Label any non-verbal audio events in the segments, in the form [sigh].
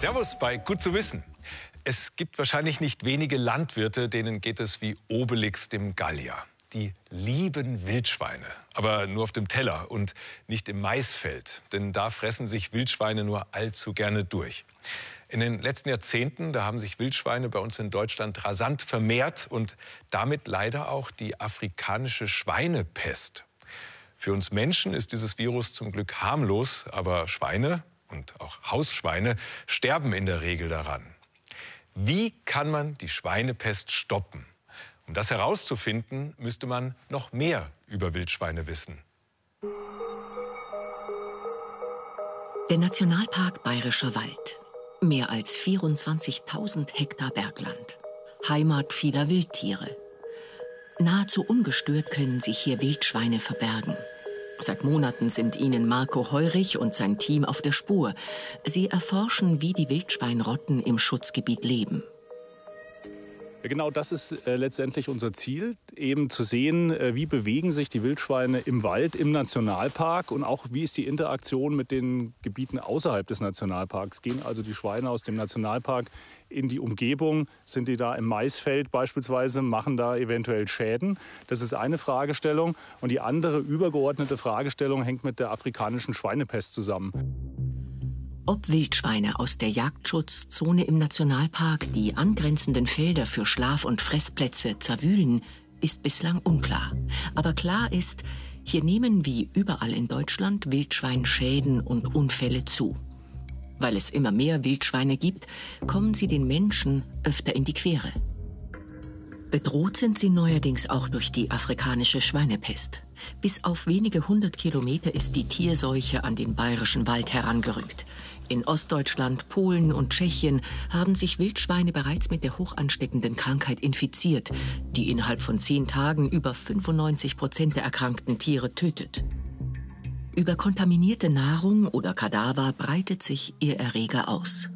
Servus bei Gut zu wissen. Es gibt wahrscheinlich nicht wenige Landwirte, denen geht es wie Obelix dem Gallier. Die lieben Wildschweine, aber nur auf dem Teller und nicht im Maisfeld, denn da fressen sich Wildschweine nur allzu gerne durch. In den letzten Jahrzehnten, da haben sich Wildschweine bei uns in Deutschland rasant vermehrt und damit leider auch die afrikanische Schweinepest. Für uns Menschen ist dieses Virus zum Glück harmlos, aber Schweine und auch Hausschweine sterben in der Regel daran. Wie kann man die Schweinepest stoppen? Um das herauszufinden, müsste man noch mehr über Wildschweine wissen. Der Nationalpark Bayerischer Wald. Mehr als 24.000 Hektar Bergland. Heimat vieler Wildtiere. Nahezu ungestört können sich hier Wildschweine verbergen. Seit Monaten sind ihnen Marco Heurich und sein Team auf der Spur. Sie erforschen, wie die Wildschweinrotten im Schutzgebiet leben. Genau das ist äh, letztendlich unser Ziel, eben zu sehen, äh, wie bewegen sich die Wildschweine im Wald, im Nationalpark und auch wie ist die Interaktion mit den Gebieten außerhalb des Nationalparks. Gehen also die Schweine aus dem Nationalpark in die Umgebung, sind die da im Maisfeld beispielsweise, machen da eventuell Schäden. Das ist eine Fragestellung. Und die andere übergeordnete Fragestellung hängt mit der afrikanischen Schweinepest zusammen. Ob Wildschweine aus der Jagdschutzzone im Nationalpark die angrenzenden Felder für Schlaf- und Fressplätze zerwühlen, ist bislang unklar. Aber klar ist, hier nehmen wie überall in Deutschland Wildschweinschäden und Unfälle zu. Weil es immer mehr Wildschweine gibt, kommen sie den Menschen öfter in die Quere. Bedroht sind sie neuerdings auch durch die afrikanische Schweinepest. Bis auf wenige hundert Kilometer ist die Tierseuche an den bayerischen Wald herangerückt. In Ostdeutschland, Polen und Tschechien haben sich Wildschweine bereits mit der hochansteckenden Krankheit infiziert, die innerhalb von zehn Tagen über 95 Prozent der erkrankten Tiere tötet. Über kontaminierte Nahrung oder Kadaver breitet sich ihr Erreger aus.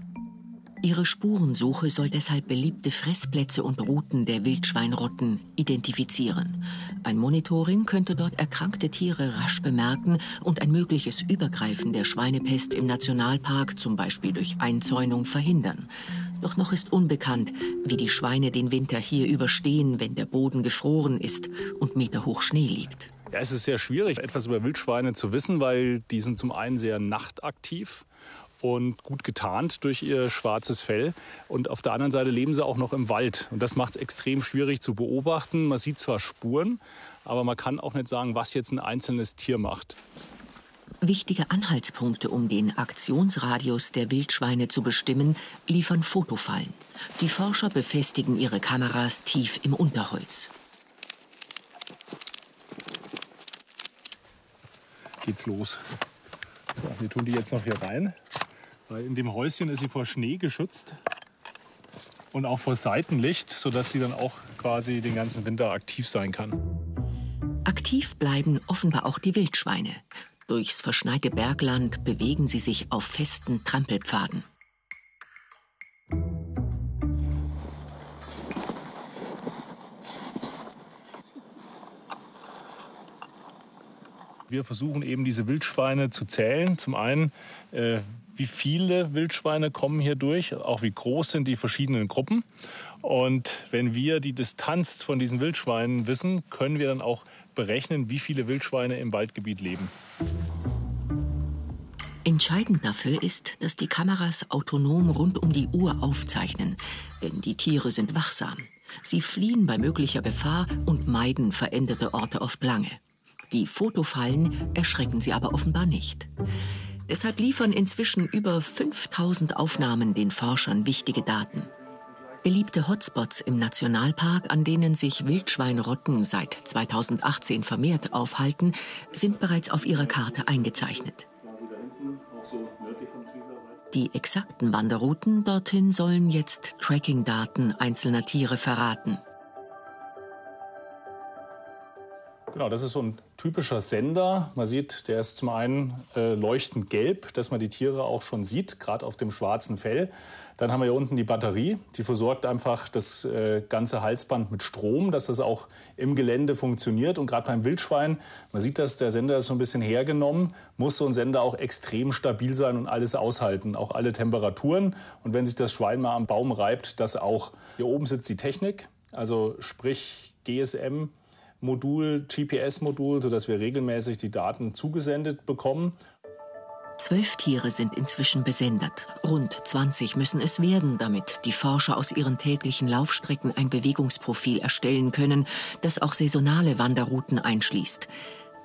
Ihre Spurensuche soll deshalb beliebte Fressplätze und Routen der Wildschweinrotten identifizieren. Ein Monitoring könnte dort erkrankte Tiere rasch bemerken und ein mögliches Übergreifen der Schweinepest im Nationalpark, zum Beispiel durch Einzäunung, verhindern. Doch noch ist unbekannt, wie die Schweine den Winter hier überstehen, wenn der Boden gefroren ist und meterhoch Schnee liegt. Ja, es ist sehr schwierig, etwas über Wildschweine zu wissen, weil die sind zum einen sehr nachtaktiv und gut getarnt durch ihr schwarzes Fell. Und auf der anderen Seite leben sie auch noch im Wald. Und das macht es extrem schwierig zu beobachten. Man sieht zwar Spuren, aber man kann auch nicht sagen, was jetzt ein einzelnes Tier macht. Wichtige Anhaltspunkte, um den Aktionsradius der Wildschweine zu bestimmen, liefern Fotofallen. Die Forscher befestigen ihre Kameras tief im Unterholz. Geht's los. So, wir tun die jetzt noch hier rein. Weil in dem Häuschen ist sie vor Schnee geschützt und auch vor Seitenlicht, sodass sie dann auch quasi den ganzen Winter aktiv sein kann. Aktiv bleiben offenbar auch die Wildschweine. Durchs verschneite Bergland bewegen sie sich auf festen Trampelpfaden. Wir versuchen eben diese Wildschweine zu zählen. Zum einen, äh, wie viele Wildschweine kommen hier durch, auch wie groß sind die verschiedenen Gruppen. Und wenn wir die Distanz von diesen Wildschweinen wissen, können wir dann auch berechnen, wie viele Wildschweine im Waldgebiet leben. Entscheidend dafür ist, dass die Kameras autonom rund um die Uhr aufzeichnen, denn die Tiere sind wachsam. Sie fliehen bei möglicher Gefahr und meiden veränderte Orte oft lange. Die Fotofallen erschrecken sie aber offenbar nicht. Deshalb liefern inzwischen über 5000 Aufnahmen den Forschern wichtige Daten. Beliebte Hotspots im Nationalpark, an denen sich Wildschweinrotten seit 2018 vermehrt aufhalten, sind bereits auf ihrer Karte eingezeichnet. Die exakten Wanderrouten dorthin sollen jetzt Tracking-Daten einzelner Tiere verraten. Genau, das ist so ein typischer Sender. Man sieht, der ist zum einen äh, leuchtend gelb, dass man die Tiere auch schon sieht, gerade auf dem schwarzen Fell. Dann haben wir hier unten die Batterie, die versorgt einfach das äh, ganze Halsband mit Strom, dass das auch im Gelände funktioniert. Und gerade beim Wildschwein, man sieht das, der Sender ist so ein bisschen hergenommen, muss so ein Sender auch extrem stabil sein und alles aushalten, auch alle Temperaturen. Und wenn sich das Schwein mal am Baum reibt, das auch. Hier oben sitzt die Technik, also sprich GSM. Modul, GPS-Modul, sodass wir regelmäßig die Daten zugesendet bekommen. Zwölf Tiere sind inzwischen besendet. Rund 20 müssen es werden, damit die Forscher aus ihren täglichen Laufstrecken ein Bewegungsprofil erstellen können, das auch saisonale Wanderrouten einschließt.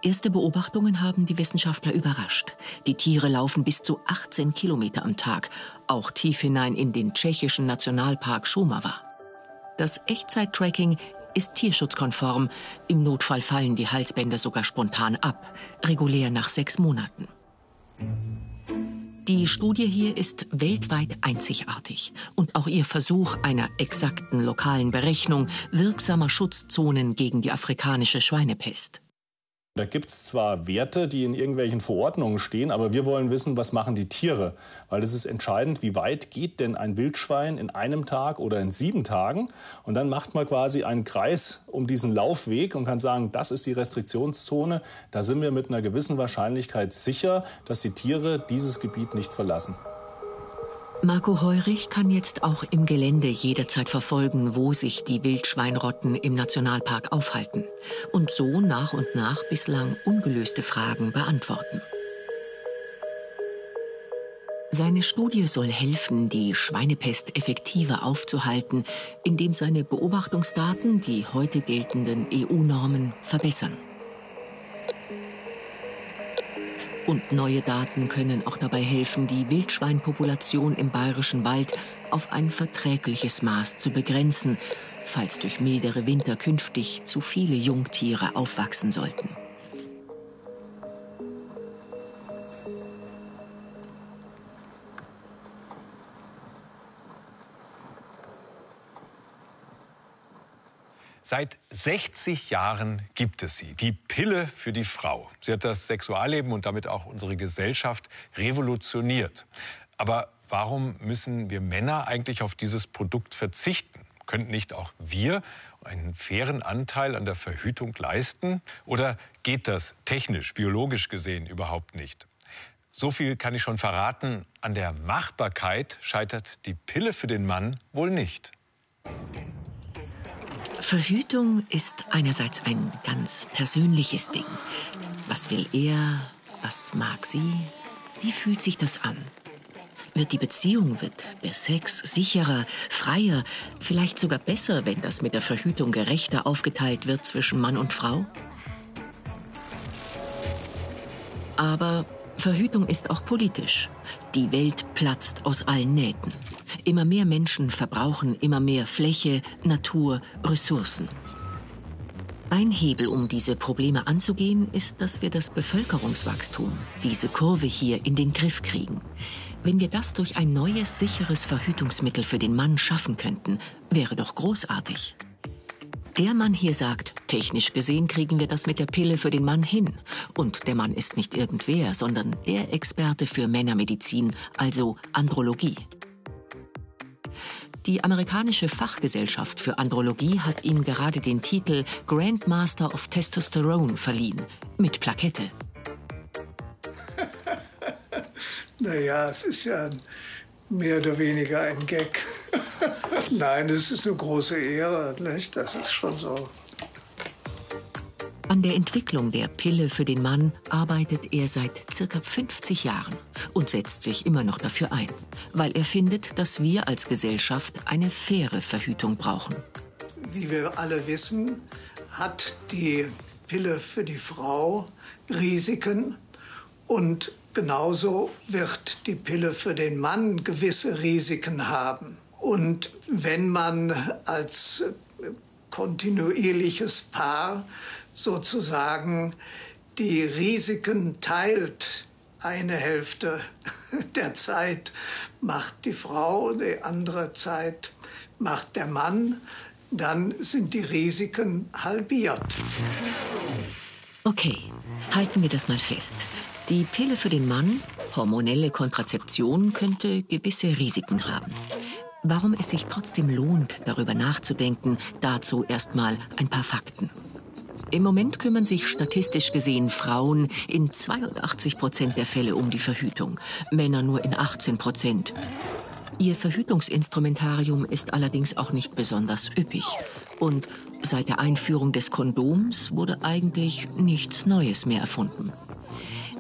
Erste Beobachtungen haben die Wissenschaftler überrascht. Die Tiere laufen bis zu 18 Kilometer am Tag, auch tief hinein in den tschechischen Nationalpark Šumava. Das Echtzeit-Tracking ist tierschutzkonform. Im Notfall fallen die Halsbänder sogar spontan ab, regulär nach sechs Monaten. Die Studie hier ist weltweit einzigartig und auch ihr Versuch einer exakten lokalen Berechnung wirksamer Schutzzonen gegen die afrikanische Schweinepest. Da gibt es zwar Werte, die in irgendwelchen Verordnungen stehen, aber wir wollen wissen, was machen die Tiere. Weil es ist entscheidend, wie weit geht denn ein Wildschwein in einem Tag oder in sieben Tagen. Und dann macht man quasi einen Kreis um diesen Laufweg und kann sagen, das ist die Restriktionszone. Da sind wir mit einer gewissen Wahrscheinlichkeit sicher, dass die Tiere dieses Gebiet nicht verlassen. Marco Heurich kann jetzt auch im Gelände jederzeit verfolgen, wo sich die Wildschweinrotten im Nationalpark aufhalten und so nach und nach bislang ungelöste Fragen beantworten. Seine Studie soll helfen, die Schweinepest effektiver aufzuhalten, indem seine Beobachtungsdaten die heute geltenden EU-Normen verbessern. Und neue Daten können auch dabei helfen, die Wildschweinpopulation im bayerischen Wald auf ein verträgliches Maß zu begrenzen, falls durch mildere Winter künftig zu viele Jungtiere aufwachsen sollten. Seit 60 Jahren gibt es sie, die Pille für die Frau. Sie hat das Sexualleben und damit auch unsere Gesellschaft revolutioniert. Aber warum müssen wir Männer eigentlich auf dieses Produkt verzichten? Könnten nicht auch wir einen fairen Anteil an der Verhütung leisten? Oder geht das technisch, biologisch gesehen überhaupt nicht? So viel kann ich schon verraten, an der Machbarkeit scheitert die Pille für den Mann wohl nicht. Verhütung ist einerseits ein ganz persönliches Ding. Was will er? Was mag sie? Wie fühlt sich das an? Wird die Beziehung, wird der Sex sicherer, freier, vielleicht sogar besser, wenn das mit der Verhütung gerechter aufgeteilt wird zwischen Mann und Frau? Aber Verhütung ist auch politisch. Die Welt platzt aus allen Nähten. Immer mehr Menschen verbrauchen immer mehr Fläche, Natur, Ressourcen. Ein Hebel, um diese Probleme anzugehen, ist, dass wir das Bevölkerungswachstum, diese Kurve hier, in den Griff kriegen. Wenn wir das durch ein neues, sicheres Verhütungsmittel für den Mann schaffen könnten, wäre doch großartig. Der Mann hier sagt, technisch gesehen kriegen wir das mit der Pille für den Mann hin. Und der Mann ist nicht irgendwer, sondern der Experte für Männermedizin, also Andrologie. Die amerikanische Fachgesellschaft für Andrologie hat ihm gerade den Titel Grandmaster of Testosterone verliehen, mit Plakette. [laughs] naja, es ist ja mehr oder weniger ein Gag. [laughs] Nein, es ist eine große Ehre, nicht? Das ist schon so. An der Entwicklung der Pille für den Mann arbeitet er seit circa 50 Jahren und setzt sich immer noch dafür ein, weil er findet, dass wir als Gesellschaft eine faire Verhütung brauchen. Wie wir alle wissen, hat die Pille für die Frau Risiken und genauso wird die Pille für den Mann gewisse Risiken haben. Und wenn man als kontinuierliches Paar sozusagen die Risiken teilt, eine Hälfte [laughs] der Zeit macht die Frau, die andere Zeit macht der Mann, dann sind die Risiken halbiert. Okay, halten wir das mal fest. Die Pille für den Mann, hormonelle Kontrazeption, könnte gewisse Risiken haben. Warum es sich trotzdem lohnt, darüber nachzudenken, dazu erstmal ein paar Fakten. Im Moment kümmern sich statistisch gesehen Frauen in 82 Prozent der Fälle um die Verhütung, Männer nur in 18 Prozent. Ihr Verhütungsinstrumentarium ist allerdings auch nicht besonders üppig. Und seit der Einführung des Kondoms wurde eigentlich nichts Neues mehr erfunden.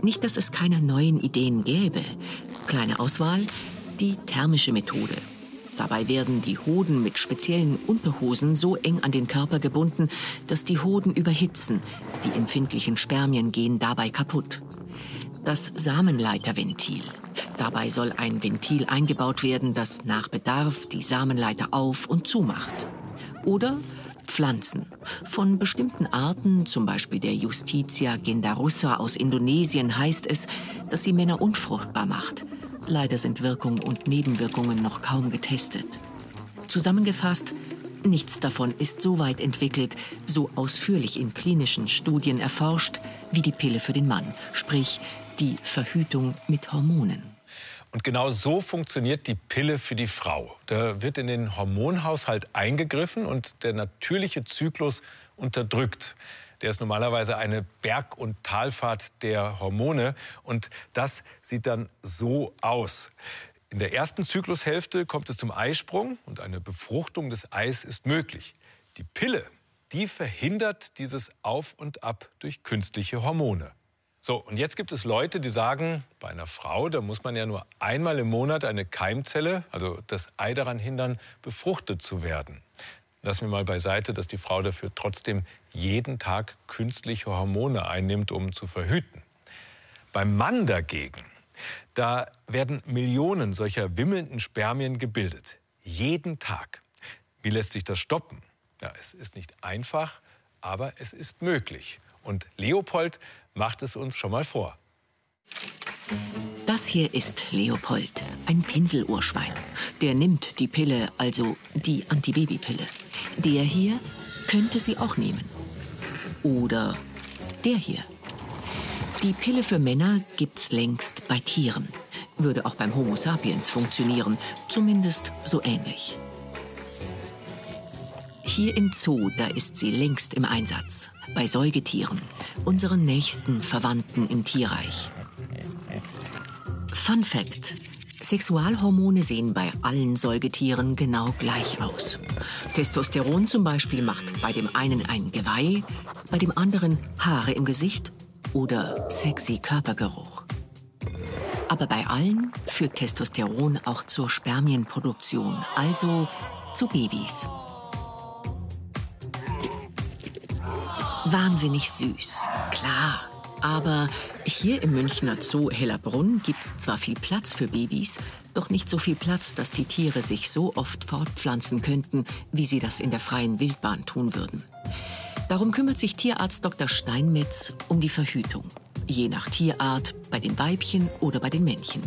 Nicht, dass es keine neuen Ideen gäbe. Kleine Auswahl, die thermische Methode. Dabei werden die Hoden mit speziellen Unterhosen so eng an den Körper gebunden, dass die Hoden überhitzen. Die empfindlichen Spermien gehen dabei kaputt. Das Samenleiterventil. Dabei soll ein Ventil eingebaut werden, das nach Bedarf die Samenleiter auf und zumacht. Oder Pflanzen. Von bestimmten Arten, zum Beispiel der Justitia gendarussa aus Indonesien, heißt es, dass sie Männer unfruchtbar macht. Leider sind Wirkung und Nebenwirkungen noch kaum getestet. Zusammengefasst, nichts davon ist so weit entwickelt, so ausführlich in klinischen Studien erforscht wie die Pille für den Mann, sprich die Verhütung mit Hormonen. Und genau so funktioniert die Pille für die Frau. Da wird in den Hormonhaushalt eingegriffen und der natürliche Zyklus unterdrückt. Der ist normalerweise eine Berg- und Talfahrt der Hormone. Und das sieht dann so aus. In der ersten Zyklushälfte kommt es zum Eisprung und eine Befruchtung des Eis ist möglich. Die Pille, die verhindert dieses Auf und Ab durch künstliche Hormone. So, und jetzt gibt es Leute, die sagen, bei einer Frau, da muss man ja nur einmal im Monat eine Keimzelle, also das Ei daran hindern, befruchtet zu werden. Lassen wir mal beiseite, dass die Frau dafür trotzdem jeden Tag künstliche Hormone einnimmt, um zu verhüten. Beim Mann dagegen, da werden Millionen solcher wimmelnden Spermien gebildet. Jeden Tag. Wie lässt sich das stoppen? Ja, es ist nicht einfach, aber es ist möglich. Und Leopold macht es uns schon mal vor. Das hier ist Leopold, ein Pinselurschwein. Der nimmt die Pille, also die Antibabypille. Der hier könnte sie auch nehmen. Oder der hier. Die Pille für Männer gibt's längst bei Tieren. Würde auch beim Homo sapiens funktionieren, zumindest so ähnlich. Hier im Zoo, da ist sie längst im Einsatz. Bei Säugetieren, unseren nächsten Verwandten im Tierreich. Fun Fact. Sexualhormone sehen bei allen Säugetieren genau gleich aus. Testosteron zum Beispiel macht bei dem einen ein Geweih, bei dem anderen Haare im Gesicht oder sexy Körpergeruch. Aber bei allen führt Testosteron auch zur Spermienproduktion, also zu Babys. Wahnsinnig süß, klar. Aber hier im Münchner Zoo Hellerbrunn gibt es zwar viel Platz für Babys, doch nicht so viel Platz, dass die Tiere sich so oft fortpflanzen könnten, wie sie das in der freien Wildbahn tun würden. Darum kümmert sich Tierarzt Dr. Steinmetz um die Verhütung. Je nach Tierart, bei den Weibchen oder bei den Männchen.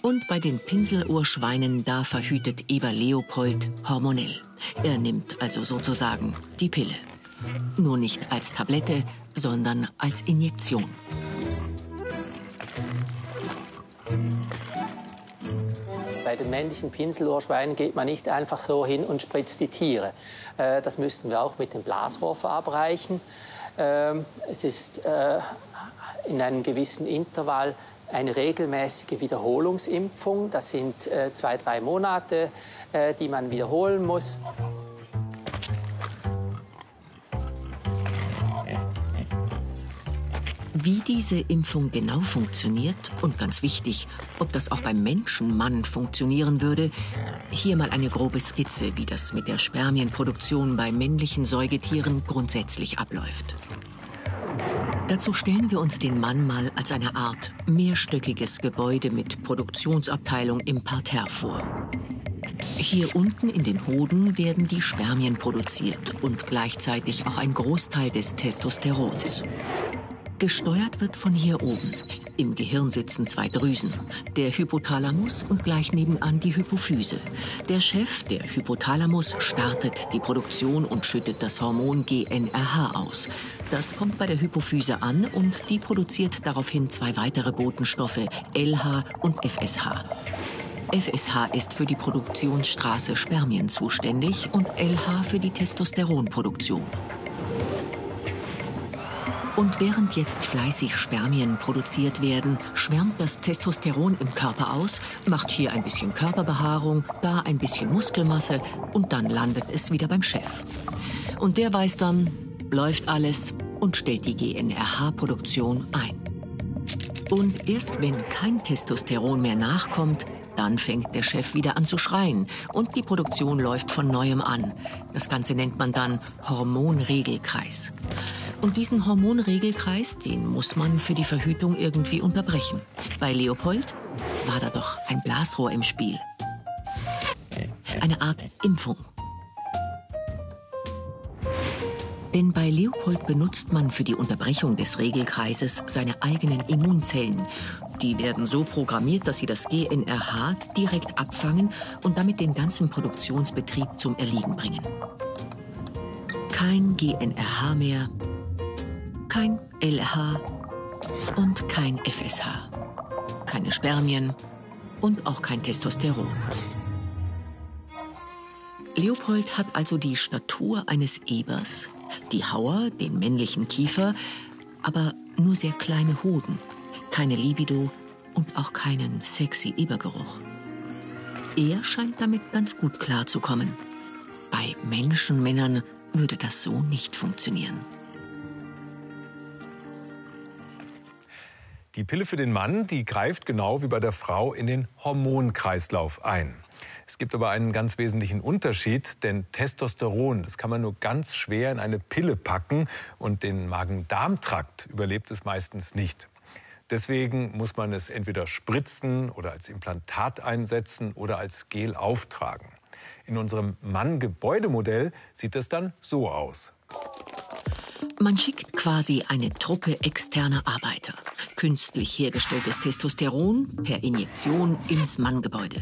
Und bei den Pinseluhrschweinen, da verhütet Eva Leopold hormonell. Er nimmt also sozusagen die Pille. Nur nicht als Tablette, sondern als Injektion. Bei den männlichen Pinselohrschweinen geht man nicht einfach so hin und spritzt die Tiere. Äh, das müssten wir auch mit dem Blasrohr verabreichen. Ähm, es ist äh, in einem gewissen Intervall eine regelmäßige Wiederholungsimpfung. Das sind äh, zwei, drei Monate, die man wiederholen muss. Wie diese Impfung genau funktioniert und ganz wichtig, ob das auch beim Menschenmann funktionieren würde, hier mal eine grobe Skizze, wie das mit der Spermienproduktion bei männlichen Säugetieren grundsätzlich abläuft. Dazu stellen wir uns den Mann mal als eine Art mehrstöckiges Gebäude mit Produktionsabteilung im Parterre vor. Hier unten in den Hoden werden die Spermien produziert und gleichzeitig auch ein Großteil des Testosterons. Gesteuert wird von hier oben. Im Gehirn sitzen zwei Drüsen, der Hypothalamus und gleich nebenan die Hypophyse. Der Chef, der Hypothalamus, startet die Produktion und schüttet das Hormon GNRH aus. Das kommt bei der Hypophyse an und die produziert daraufhin zwei weitere Botenstoffe, LH und FSH. FSH ist für die Produktionsstraße Spermien zuständig und LH für die Testosteronproduktion. Und während jetzt fleißig Spermien produziert werden, schwärmt das Testosteron im Körper aus, macht hier ein bisschen Körperbehaarung, da ein bisschen Muskelmasse und dann landet es wieder beim Chef. Und der weiß dann, läuft alles und stellt die GNRH-Produktion ein. Und erst wenn kein Testosteron mehr nachkommt, dann fängt der Chef wieder an zu schreien und die Produktion läuft von neuem an. Das Ganze nennt man dann Hormonregelkreis. Und diesen Hormonregelkreis, den muss man für die Verhütung irgendwie unterbrechen. Bei Leopold war da doch ein Blasrohr im Spiel. Eine Art Impfung. Denn bei Leopold benutzt man für die Unterbrechung des Regelkreises seine eigenen Immunzellen. Die werden so programmiert, dass sie das GNRH direkt abfangen und damit den ganzen Produktionsbetrieb zum Erliegen bringen. Kein GNRH mehr, kein LH und kein FSH. Keine Spermien und auch kein Testosteron. Leopold hat also die Statur eines Ebers, die Hauer, den männlichen Kiefer, aber nur sehr kleine Hoden, keine Libido und auch keinen sexy Ebergeruch. Er scheint damit ganz gut klarzukommen. Bei Menschenmännern würde das so nicht funktionieren. Die Pille für den Mann, die greift genau wie bei der Frau in den Hormonkreislauf ein. Es gibt aber einen ganz wesentlichen Unterschied, denn Testosteron, das kann man nur ganz schwer in eine Pille packen und den Magen-Darm-Trakt überlebt es meistens nicht. Deswegen muss man es entweder spritzen oder als Implantat einsetzen oder als Gel auftragen. In unserem Mann-Gebäudemodell sieht es dann so aus. Man schickt quasi eine Truppe externer Arbeiter. Künstlich hergestelltes Testosteron per Injektion ins Manngebäude.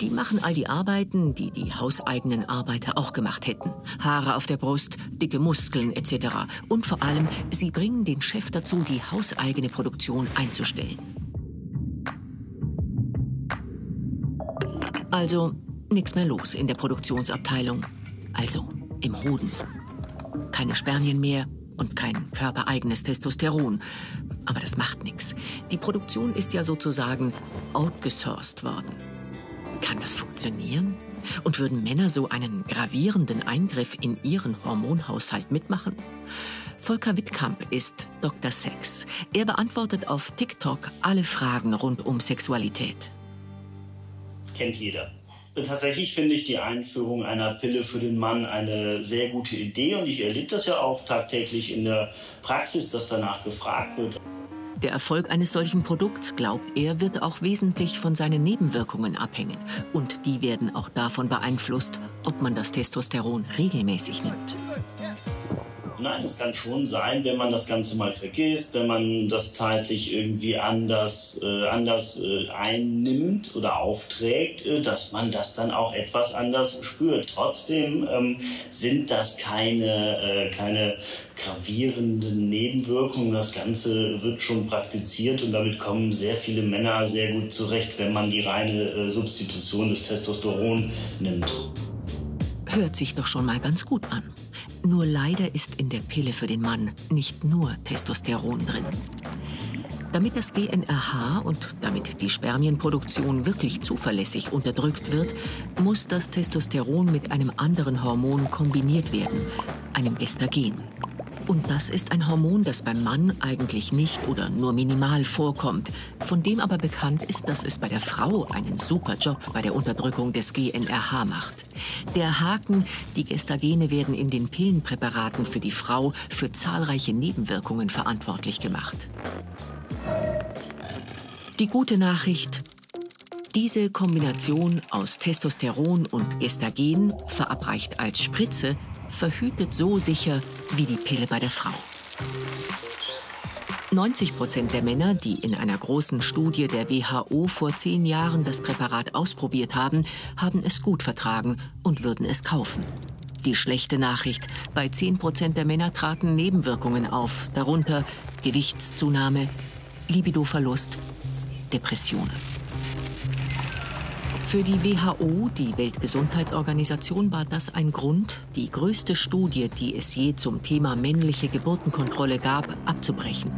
Die machen all die Arbeiten, die die hauseigenen Arbeiter auch gemacht hätten. Haare auf der Brust, dicke Muskeln etc. Und vor allem, sie bringen den Chef dazu, die hauseigene Produktion einzustellen. Also nichts mehr los in der Produktionsabteilung. Also im Hoden. Keine Spermien mehr, und kein körpereigenes Testosteron. Aber das macht nichts. Die Produktion ist ja sozusagen outgesourced worden. Kann das funktionieren? Und würden Männer so einen gravierenden Eingriff in ihren Hormonhaushalt mitmachen? Volker Wittkamp ist Dr. Sex. Er beantwortet auf TikTok alle Fragen rund um Sexualität. Kennt jeder. Tatsächlich finde ich die Einführung einer Pille für den Mann eine sehr gute Idee und ich erlebe das ja auch tagtäglich in der Praxis, dass danach gefragt wird. Der Erfolg eines solchen Produkts, glaubt er, wird auch wesentlich von seinen Nebenwirkungen abhängen. Und die werden auch davon beeinflusst, ob man das Testosteron regelmäßig nimmt. Nein, das kann schon sein, wenn man das Ganze mal vergisst, wenn man das zeitlich irgendwie anders, äh, anders äh, einnimmt oder aufträgt, äh, dass man das dann auch etwas anders spürt. Trotzdem ähm, sind das keine, äh, keine gravierenden Nebenwirkungen. Das Ganze wird schon praktiziert und damit kommen sehr viele Männer sehr gut zurecht, wenn man die reine äh, Substitution des Testosteron nimmt. Hört sich doch schon mal ganz gut an. Nur leider ist in der Pille für den Mann nicht nur Testosteron drin. Damit das GNRH und damit die Spermienproduktion wirklich zuverlässig unterdrückt wird, muss das Testosteron mit einem anderen Hormon kombiniert werden, einem Gestagen. Und das ist ein Hormon, das beim Mann eigentlich nicht oder nur minimal vorkommt, von dem aber bekannt ist, dass es bei der Frau einen super Job bei der Unterdrückung des GNRH macht. Der Haken, die Gestagene werden in den Pillenpräparaten für die Frau für zahlreiche Nebenwirkungen verantwortlich gemacht. Die gute Nachricht, diese Kombination aus Testosteron und Gestagen, verabreicht als Spritze, verhütet so sicher wie die Pille bei der Frau. 90 Prozent der Männer, die in einer großen Studie der WHO vor zehn Jahren das Präparat ausprobiert haben, haben es gut vertragen und würden es kaufen. Die schlechte Nachricht, bei 10 Prozent der Männer traten Nebenwirkungen auf, darunter Gewichtszunahme, Libidoverlust, Depressionen. Für die WHO, die Weltgesundheitsorganisation, war das ein Grund, die größte Studie, die es je zum Thema männliche Geburtenkontrolle gab, abzubrechen.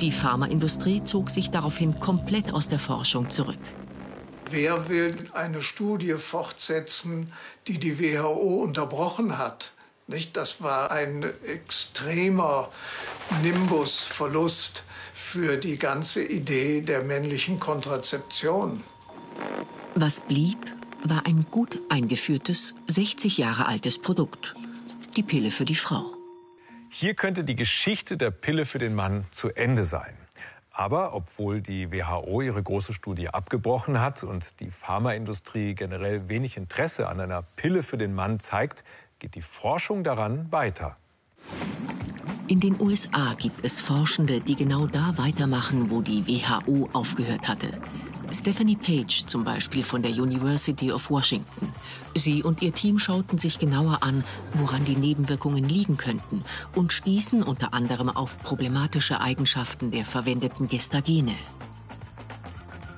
Die Pharmaindustrie zog sich daraufhin komplett aus der Forschung zurück. Wer will eine Studie fortsetzen, die die WHO unterbrochen hat? Nicht? Das war ein extremer Nimbusverlust für die ganze Idee der männlichen Kontrazeption. Was blieb, war ein gut eingeführtes, 60 Jahre altes Produkt. Die Pille für die Frau. Hier könnte die Geschichte der Pille für den Mann zu Ende sein. Aber obwohl die WHO ihre große Studie abgebrochen hat und die Pharmaindustrie generell wenig Interesse an einer Pille für den Mann zeigt, geht die Forschung daran weiter. In den USA gibt es Forschende, die genau da weitermachen, wo die WHO aufgehört hatte. Stephanie Page zum Beispiel von der University of Washington. Sie und ihr Team schauten sich genauer an, woran die Nebenwirkungen liegen könnten und stießen unter anderem auf problematische Eigenschaften der verwendeten Gestagene.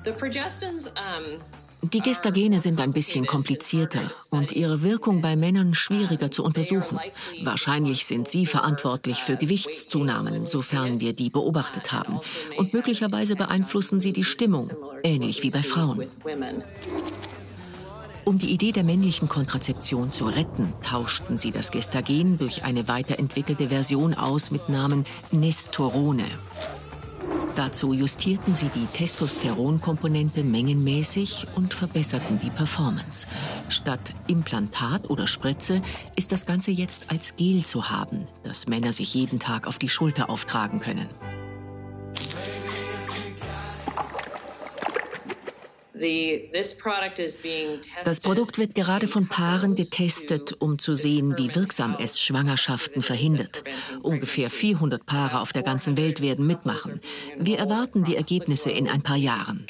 The progestins um, die Gestagene sind ein bisschen komplizierter und ihre Wirkung bei Männern schwieriger zu untersuchen. Wahrscheinlich sind sie verantwortlich für Gewichtszunahmen, sofern wir die beobachtet haben. Und möglicherweise beeinflussen sie die Stimmung, ähnlich wie bei Frauen. Um die Idee der männlichen Kontrazeption zu retten, tauschten sie das Gestagen durch eine weiterentwickelte Version aus mit Namen Nestorone. Dazu justierten sie die Testosteronkomponente mengenmäßig und verbesserten die Performance. Statt Implantat oder Spritze ist das Ganze jetzt als Gel zu haben, das Männer sich jeden Tag auf die Schulter auftragen können. Das Produkt wird gerade von Paaren getestet, um zu sehen, wie wirksam es Schwangerschaften verhindert. Ungefähr 400 Paare auf der ganzen Welt werden mitmachen. Wir erwarten die Ergebnisse in ein paar Jahren.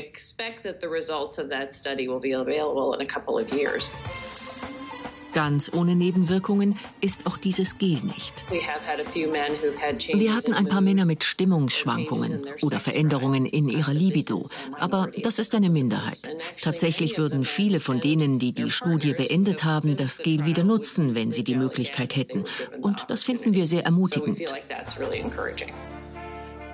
Ganz ohne Nebenwirkungen ist auch dieses Gel nicht. Wir hatten ein paar Männer mit Stimmungsschwankungen oder Veränderungen in ihrer Libido, aber das ist eine Minderheit. Tatsächlich würden viele von denen, die die Studie beendet haben, das Gel wieder nutzen, wenn sie die Möglichkeit hätten. Und das finden wir sehr ermutigend.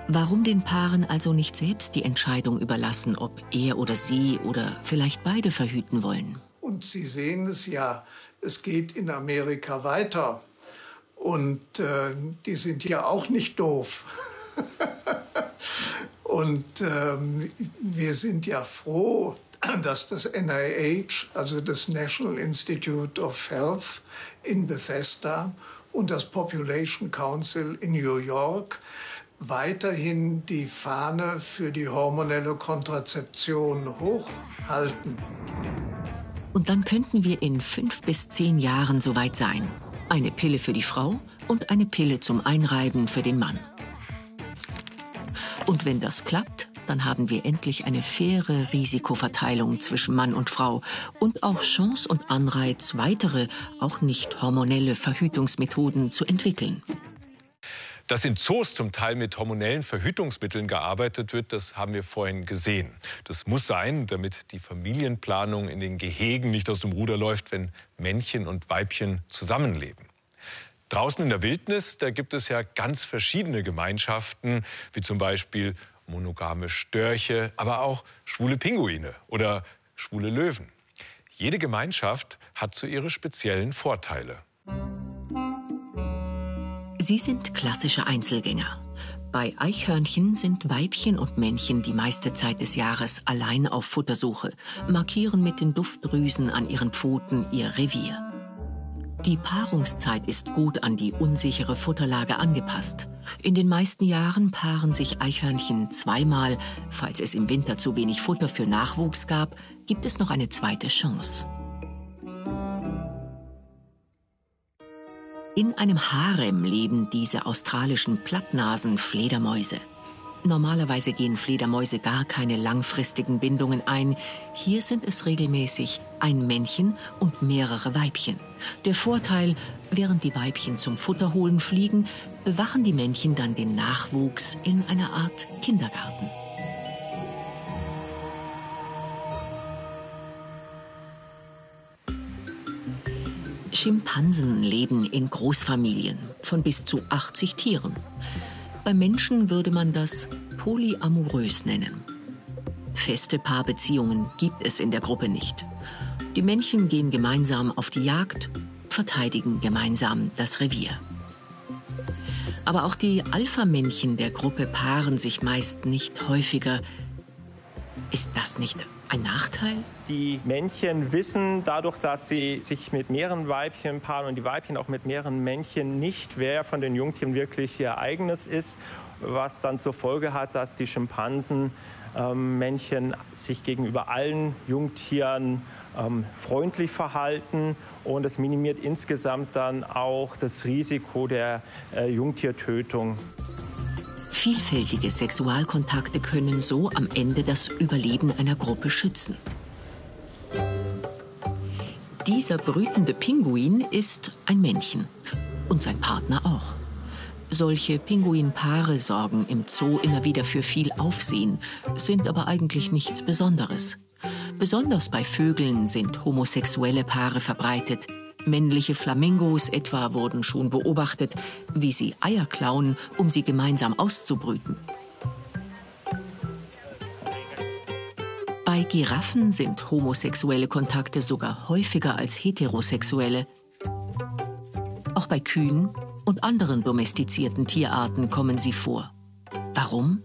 Warum den Paaren also nicht selbst die Entscheidung überlassen, ob er oder sie oder vielleicht beide verhüten wollen? Und Sie sehen es ja, es geht in Amerika weiter. Und äh, die sind ja auch nicht doof. [laughs] Und ähm, wir sind ja froh, dass das NIH, also das National Institute of Health in Bethesda und das Population Council in New York weiterhin die Fahne für die hormonelle Kontrazeption hochhalten. Und dann könnten wir in fünf bis zehn Jahren soweit sein. Eine Pille für die Frau und eine Pille zum Einreiben für den Mann. Und wenn das klappt, dann haben wir endlich eine faire Risikoverteilung zwischen Mann und Frau und auch Chance und Anreiz, weitere, auch nicht hormonelle Verhütungsmethoden zu entwickeln. Dass in Zoos zum Teil mit hormonellen Verhütungsmitteln gearbeitet wird, das haben wir vorhin gesehen. Das muss sein, damit die Familienplanung in den Gehegen nicht aus dem Ruder läuft, wenn Männchen und Weibchen zusammenleben. Draußen in der Wildnis, da gibt es ja ganz verschiedene Gemeinschaften, wie zum Beispiel monogame Störche, aber auch schwule Pinguine oder schwule Löwen. Jede Gemeinschaft hat so ihre speziellen Vorteile. Sie sind klassische Einzelgänger. Bei Eichhörnchen sind Weibchen und Männchen die meiste Zeit des Jahres allein auf Futtersuche, markieren mit den Duftdrüsen an ihren Pfoten ihr Revier. Die Paarungszeit ist gut an die unsichere Futterlage angepasst. In den meisten Jahren paaren sich Eichhörnchen zweimal. Falls es im Winter zu wenig Futter für Nachwuchs gab, gibt es noch eine zweite Chance. In einem Harem leben diese australischen Plattnasen-Fledermäuse. Normalerweise gehen Fledermäuse gar keine langfristigen Bindungen ein. Hier sind es regelmäßig ein Männchen und mehrere Weibchen. Der Vorteil, während die Weibchen zum Futter holen fliegen, bewachen die Männchen dann den Nachwuchs in einer Art Kindergarten. Schimpansen leben in Großfamilien von bis zu 80 Tieren. Bei Menschen würde man das polyamorös nennen. Feste Paarbeziehungen gibt es in der Gruppe nicht. Die Männchen gehen gemeinsam auf die Jagd, verteidigen gemeinsam das Revier. Aber auch die Alpha-Männchen der Gruppe paaren sich meist nicht häufiger. Ist das nicht ein Nachteil? Die Männchen wissen dadurch, dass sie sich mit mehreren Weibchen paaren und die Weibchen auch mit mehreren Männchen nicht, wer von den Jungtieren wirklich ihr eigenes ist, was dann zur Folge hat, dass die Schimpansen ähm, Männchen sich gegenüber allen Jungtieren ähm, freundlich verhalten und es minimiert insgesamt dann auch das Risiko der äh, Jungtiertötung. Vielfältige Sexualkontakte können so am Ende das Überleben einer Gruppe schützen. Dieser brütende Pinguin ist ein Männchen und sein Partner auch. Solche Pinguinpaare sorgen im Zoo immer wieder für viel Aufsehen, sind aber eigentlich nichts Besonderes. Besonders bei Vögeln sind homosexuelle Paare verbreitet, Männliche Flamingos etwa wurden schon beobachtet, wie sie Eier klauen, um sie gemeinsam auszubrüten. Bei Giraffen sind homosexuelle Kontakte sogar häufiger als heterosexuelle. Auch bei Kühen und anderen domestizierten Tierarten kommen sie vor. Warum?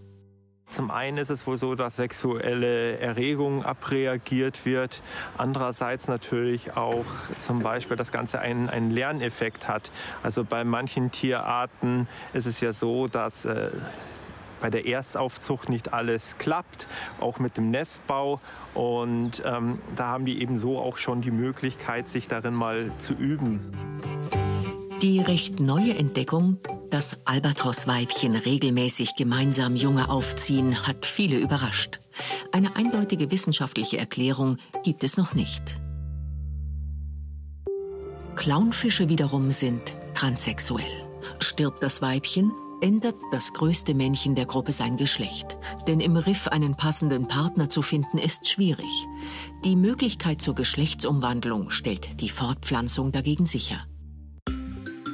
Zum einen ist es wohl so, dass sexuelle Erregung abreagiert wird. Andererseits natürlich auch zum Beispiel das Ganze einen, einen Lerneffekt hat. Also bei manchen Tierarten ist es ja so, dass äh, bei der Erstaufzucht nicht alles klappt, auch mit dem Nestbau. Und ähm, da haben die eben so auch schon die Möglichkeit, sich darin mal zu üben. Die recht neue Entdeckung, dass Albatrosweibchen regelmäßig gemeinsam Junge aufziehen, hat viele überrascht. Eine eindeutige wissenschaftliche Erklärung gibt es noch nicht. Clownfische wiederum sind transsexuell. Stirbt das Weibchen, ändert das größte Männchen der Gruppe sein Geschlecht. Denn im Riff einen passenden Partner zu finden, ist schwierig. Die Möglichkeit zur Geschlechtsumwandlung stellt die Fortpflanzung dagegen sicher.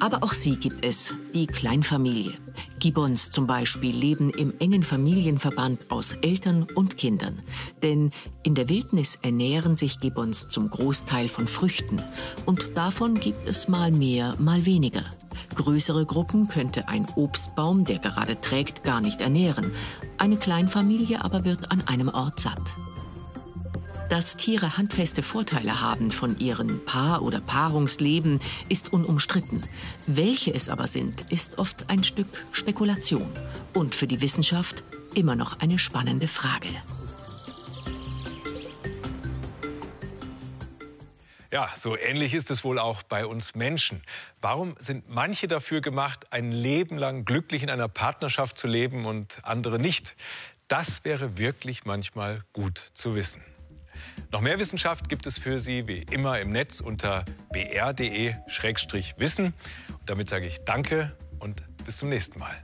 Aber auch sie gibt es, die Kleinfamilie. Gibbons zum Beispiel leben im engen Familienverband aus Eltern und Kindern. Denn in der Wildnis ernähren sich Gibbons zum Großteil von Früchten. Und davon gibt es mal mehr, mal weniger. Größere Gruppen könnte ein Obstbaum, der gerade trägt, gar nicht ernähren. Eine Kleinfamilie aber wird an einem Ort satt. Dass Tiere handfeste Vorteile haben von ihrem Paar- oder Paarungsleben, ist unumstritten. Welche es aber sind, ist oft ein Stück Spekulation und für die Wissenschaft immer noch eine spannende Frage. Ja, so ähnlich ist es wohl auch bei uns Menschen. Warum sind manche dafür gemacht, ein Leben lang glücklich in einer Partnerschaft zu leben und andere nicht? Das wäre wirklich manchmal gut zu wissen. Noch mehr Wissenschaft gibt es für Sie wie immer im Netz unter br.de-wissen. Damit sage ich Danke und bis zum nächsten Mal.